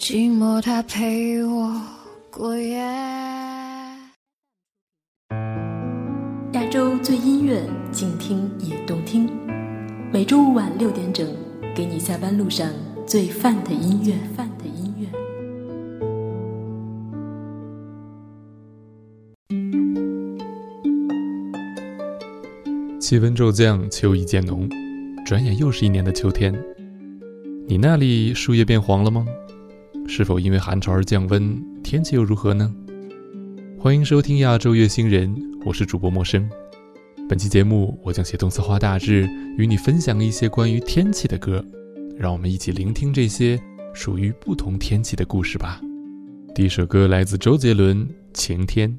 寂寞它陪我过夜。亚洲最音乐，静听也动听。每周五晚六点整，给你下班路上最范的音乐。气温骤降，秋意渐浓，转眼又是一年的秋天。你那里树叶变黄了吗？是否因为寒潮而降温？天气又如何呢？欢迎收听亚洲月星人，我是主播陌生。本期节目，我将写动策划大致，与你分享一些关于天气的歌。让我们一起聆听这些属于不同天气的故事吧。第一首歌来自周杰伦，《晴天》。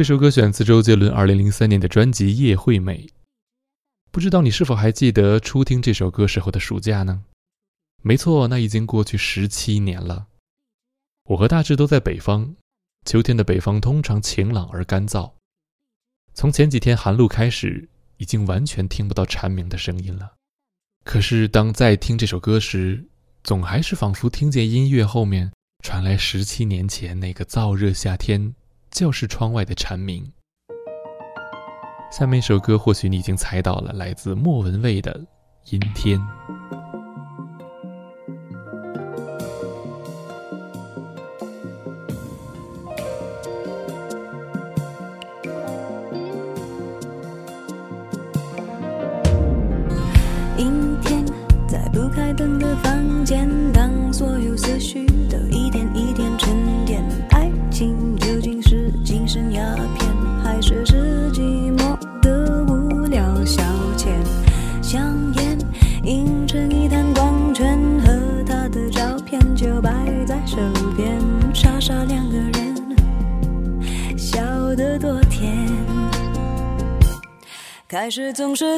这首歌选自周杰伦2003年的专辑《叶惠美》。不知道你是否还记得初听这首歌时候的暑假呢？没错，那已经过去十七年了。我和大志都在北方，秋天的北方通常晴朗而干燥。从前几天寒露开始，已经完全听不到蝉鸣的声音了。可是当再听这首歌时，总还是仿佛听见音乐后面传来十七年前那个燥热夏天。教室窗外的蝉鸣。下面一首歌，或许你已经猜到了，来自莫文蔚的《阴天》。是总是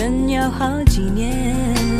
真要好几年。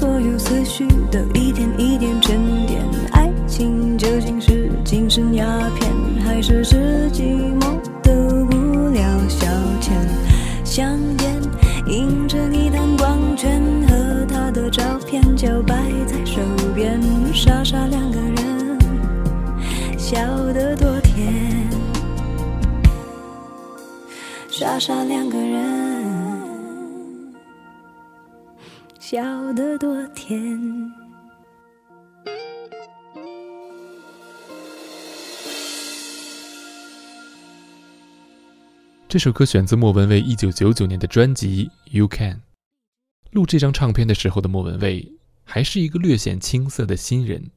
所有思绪都一点一点沉淀，爱情究竟是精神鸦片，还是是寂寞的无聊消遣？香烟映成一滩光圈，和他的照片就摆在手边，傻傻两个人，笑得多甜。傻傻两个人，笑得多甜。这首歌选自莫文蔚1999年的专辑《You Can》。录这张唱片的时候的莫文蔚还是一个略显青涩的新人，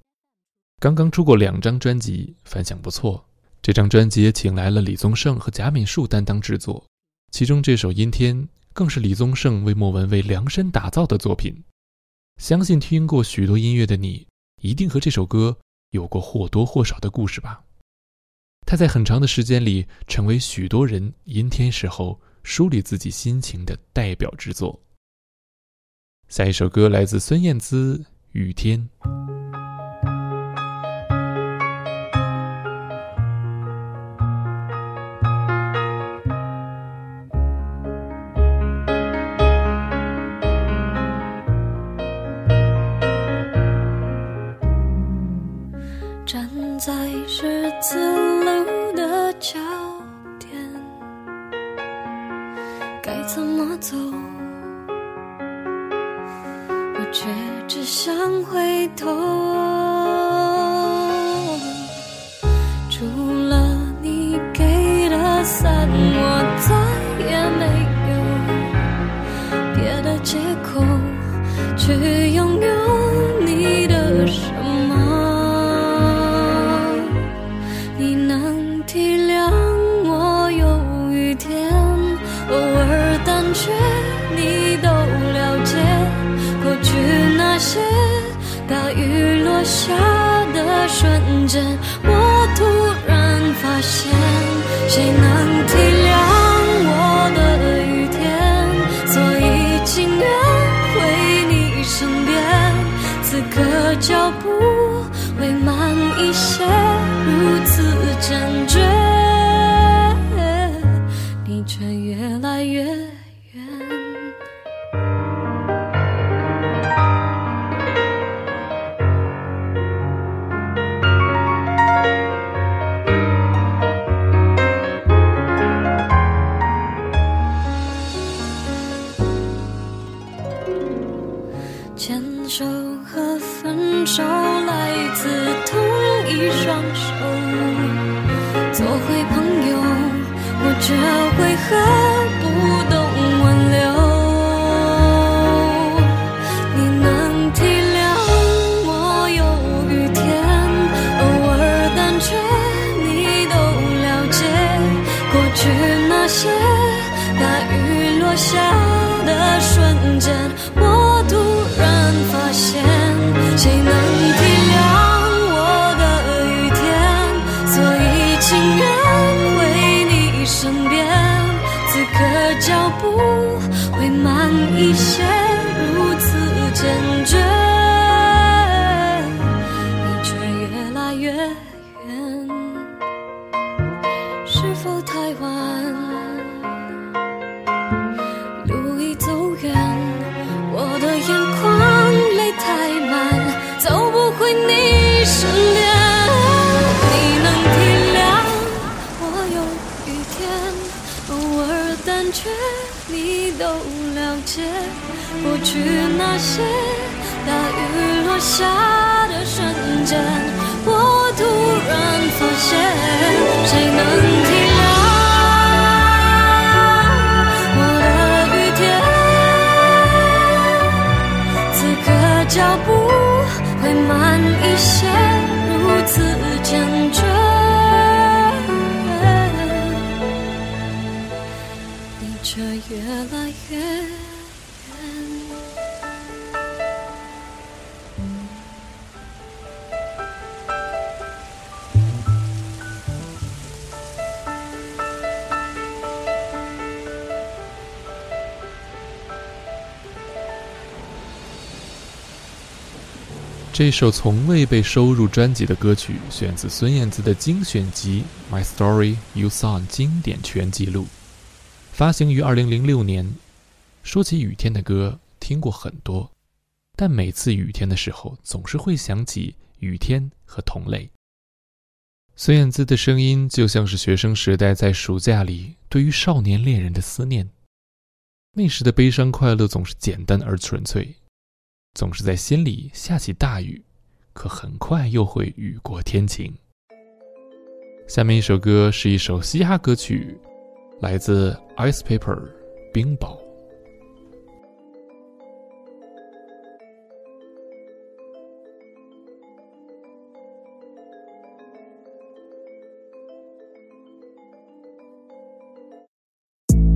刚刚出过两张专辑，反响不错。这张专辑也请来了李宗盛和贾敏树担当制作，其中这首《阴天》更是李宗盛为莫文蔚量身打造的作品。相信听过许多音乐的你，一定和这首歌有过或多或少的故事吧。它在很长的时间里，成为许多人阴天时候梳理自己心情的代表之作。下一首歌来自孙燕姿，《雨天》。雨落下的瞬间我突然发现谁能体谅我的雨天？所以情愿回你身边此刻脚步会慢一些如此坚决这回合都了解过去那些大雨落下的瞬间我突然发现谁能体谅我的雨天此刻脚步会慢一些如此坚越来越这首从未被收入专辑的歌曲，选自孙燕姿的精选集《My Story You Song》经典全记录，发行于二零零六年。说起雨天的歌，听过很多，但每次雨天的时候，总是会想起雨天和同类。孙燕姿的声音就像是学生时代在暑假里对于少年恋人的思念，那时的悲伤快乐总是简单而纯粹。总是在心里下起大雨，可很快又会雨过天晴。下面一首歌是一首嘻哈歌曲，来自 Ice Paper 冰雹。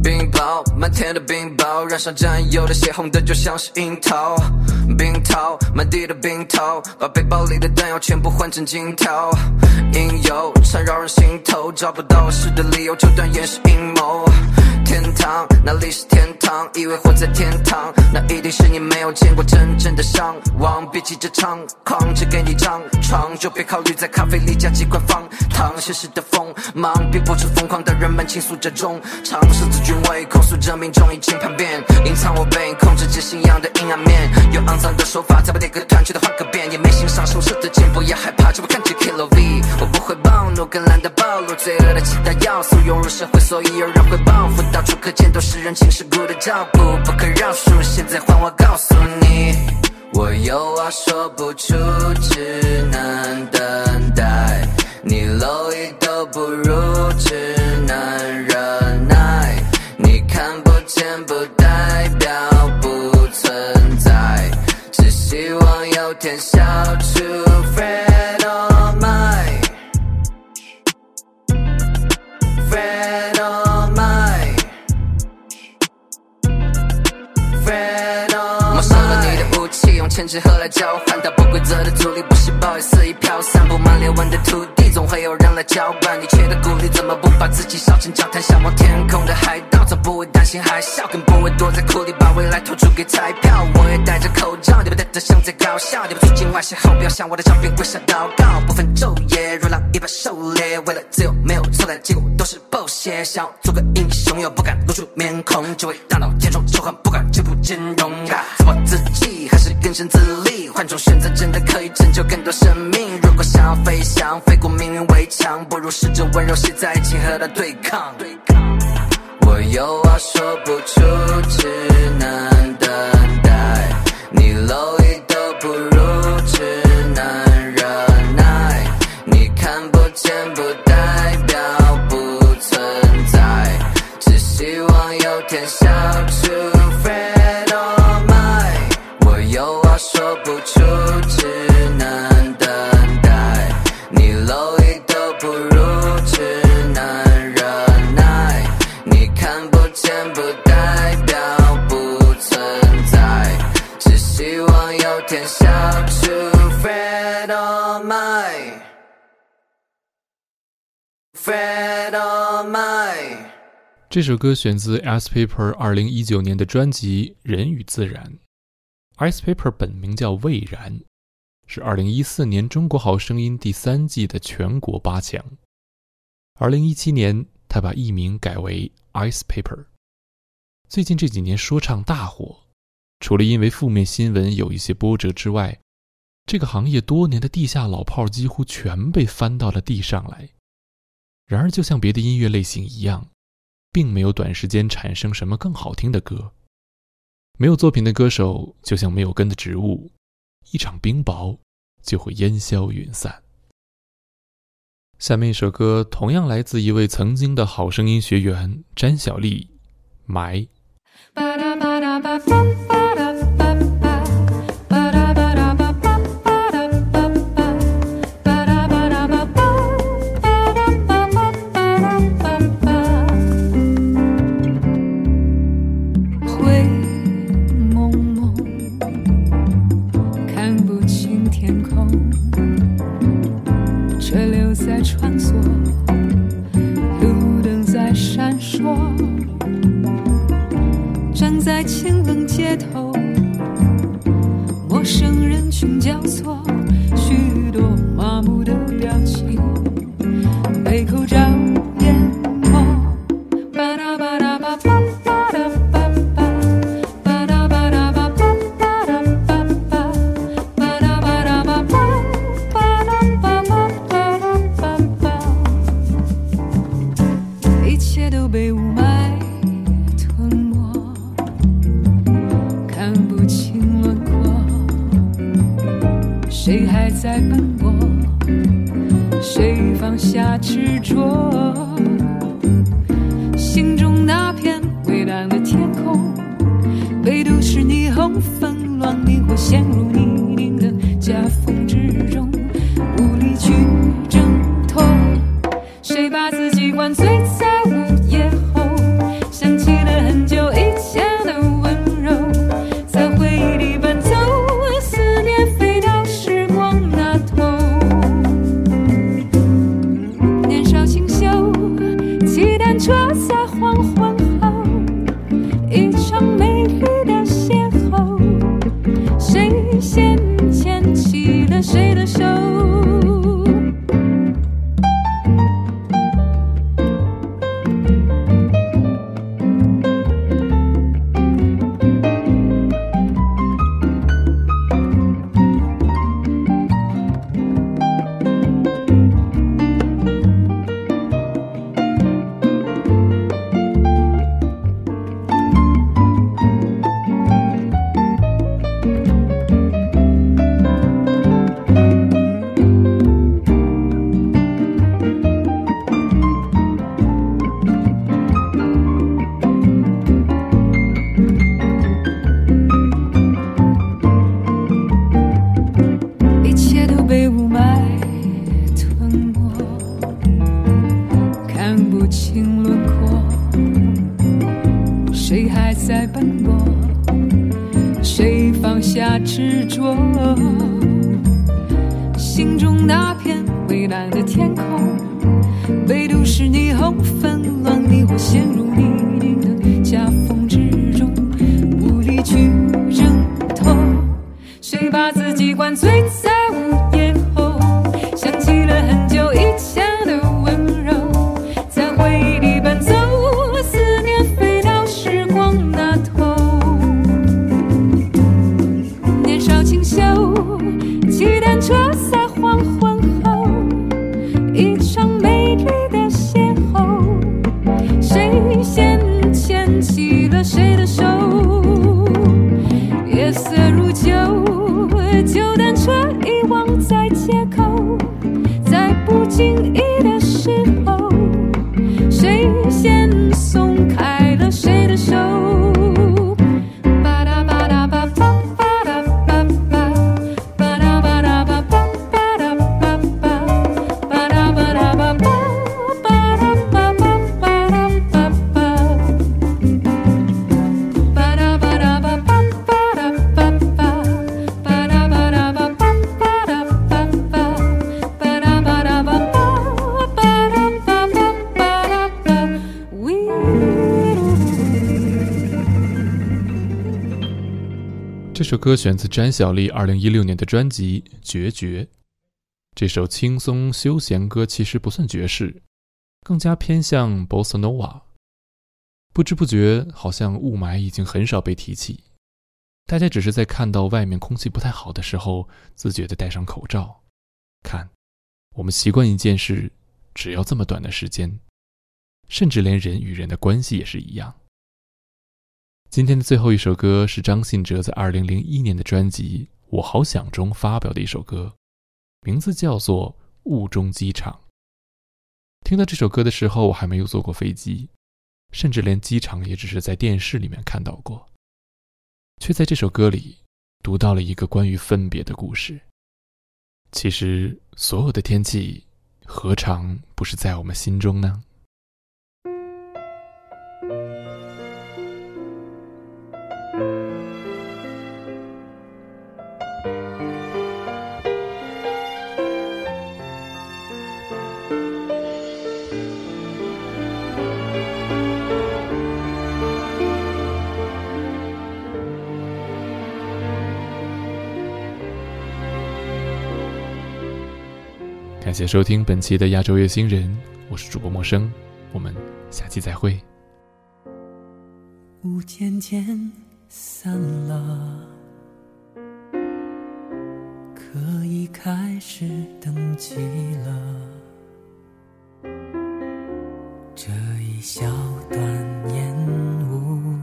冰雹，漫天的冰雹，染上占有的血红的就像是樱桃。冰涛，满地的冰桃，把背包里的弹药全部换成金条。应有缠绕人心头，找不到合适的理由就断言是阴谋。天堂，哪里是天堂？以为活在天堂，那一定是你没有见过真正的伤亡。别急着猖狂，只给你张床，就别考虑在咖啡里加几块方糖。现实的锋芒，逼迫出疯狂的人们倾诉着衷肠。十字军威控诉着民众已经叛变，隐藏我被控制着信仰的阴暗面，用肮脏的手法再把那个团去的换个遍。也没欣赏手射的箭，不要害怕，只会看见 KLOV。我不会暴怒，更懒得暴露罪恶的其他要素，涌入社会，所以有人会报复。到处可见都是人情世故的照顾，不可饶恕。现在换我告诉你，我有话说不出，只能等待。你蝼蚁都不如，只能忍耐。你看不见不代表不存在，只希望有天笑的武器，用千纸鹤来交换，它不规则的阻力不是暴雨肆意飘散，布满裂纹的土地，总会有人来搅拌。你缺的鼓励，怎么？不把自己烧成焦炭？向往天空的海盗，从不会担心海啸，更不会躲在库里把未来投注给彩票。我也戴着口罩，你别戴着像在搞笑，你不出境外邂逅，不要向我的照片跪下祷告，不分昼夜，如狼一般狩猎，为了自由没有错的结果都是 BOSS。想要做个英雄，又不敢露出面孔，只为大脑填充仇恨，不敢全部兼容。自暴自立，换种选择真的可以拯救更多生命。如果想要飞翔，飞过命运围墙，不如试着温柔些在一起和它对抗。我有话说不出，Fred on my。这首歌选自 Ice Paper 二零一九年的专辑《人与自然》。Ice Paper 本名叫魏然，是二零一四年《中国好声音》第三季的全国八强。二零一七年，他把艺名改为 Ice Paper。最近这几年说唱大火，除了因为负面新闻有一些波折之外，这个行业多年的地下老炮几乎全被翻到了地上来。然而，就像别的音乐类型一样，并没有短时间产生什么更好听的歌。没有作品的歌手，就像没有根的植物，一场冰雹就会烟消云散。下面一首歌同样来自一位曾经的好声音学员詹小丽，《埋》。谁下执着？心中那片蔚蓝的天空，被都市霓虹纷乱，你我陷入泥泞的夹缝之中，无力去挣脱。谁把自己灌醉谁歌选自詹小丽2016年的专辑《决绝》。这首轻松休闲歌其实不算爵士，更加偏向 bossa nova。不知不觉，好像雾霾已经很少被提起，大家只是在看到外面空气不太好的时候，自觉地戴上口罩。看，我们习惯一件事，只要这么短的时间，甚至连人与人的关系也是一样。今天的最后一首歌是张信哲在2001年的专辑《我好想》中发表的一首歌，名字叫做《雾中机场》。听到这首歌的时候，我还没有坐过飞机，甚至连机场也只是在电视里面看到过，却在这首歌里读到了一个关于分别的故事。其实，所有的天气，何尝不是在我们心中呢？感谢收听本期的亚洲乐星人，我是主播陌生，我们下期再会。雾渐渐散了，可以开始登记了。这一小段烟雾，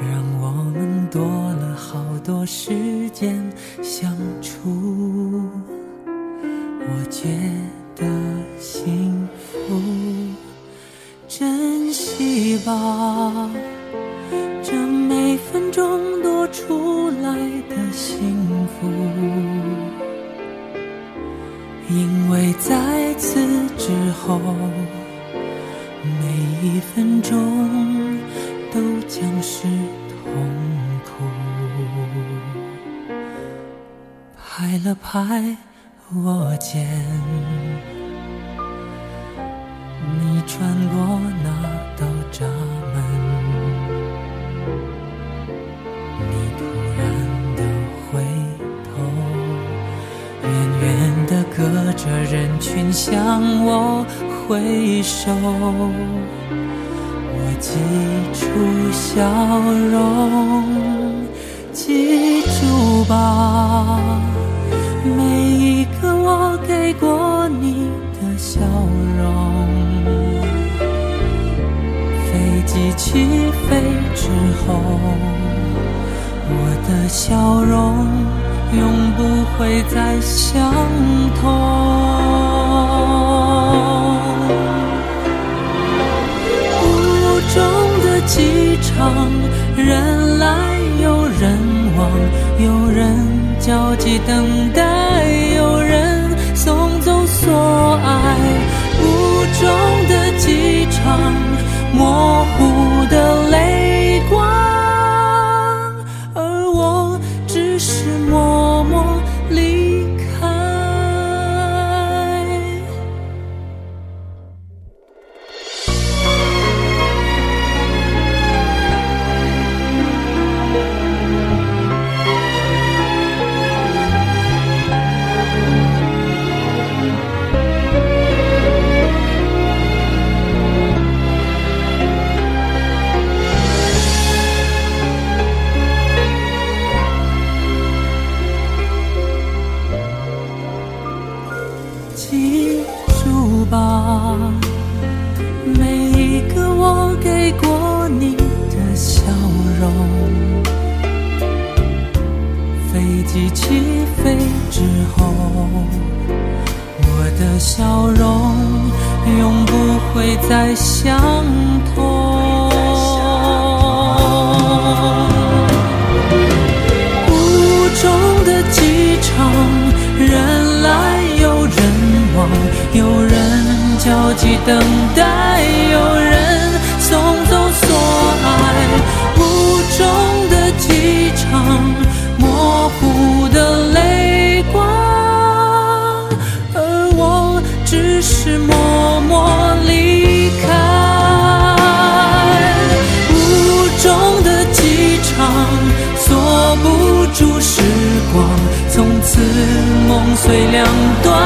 让我们多了好多时间相处。把这每分钟多出来的幸福因为在此之后每一分钟都将是痛苦拍了拍我肩你穿过那隔着人群向我挥手，我记住笑容，记住吧。每一个我给过你的笑容，飞机起飞之后，我的笑容会再相同。雾中的机场，人来有人往，有人。焦急等待，有人送走所爱。雾中的机场，只是默默离开。雾中的机场，锁不住时光，从此梦碎两段。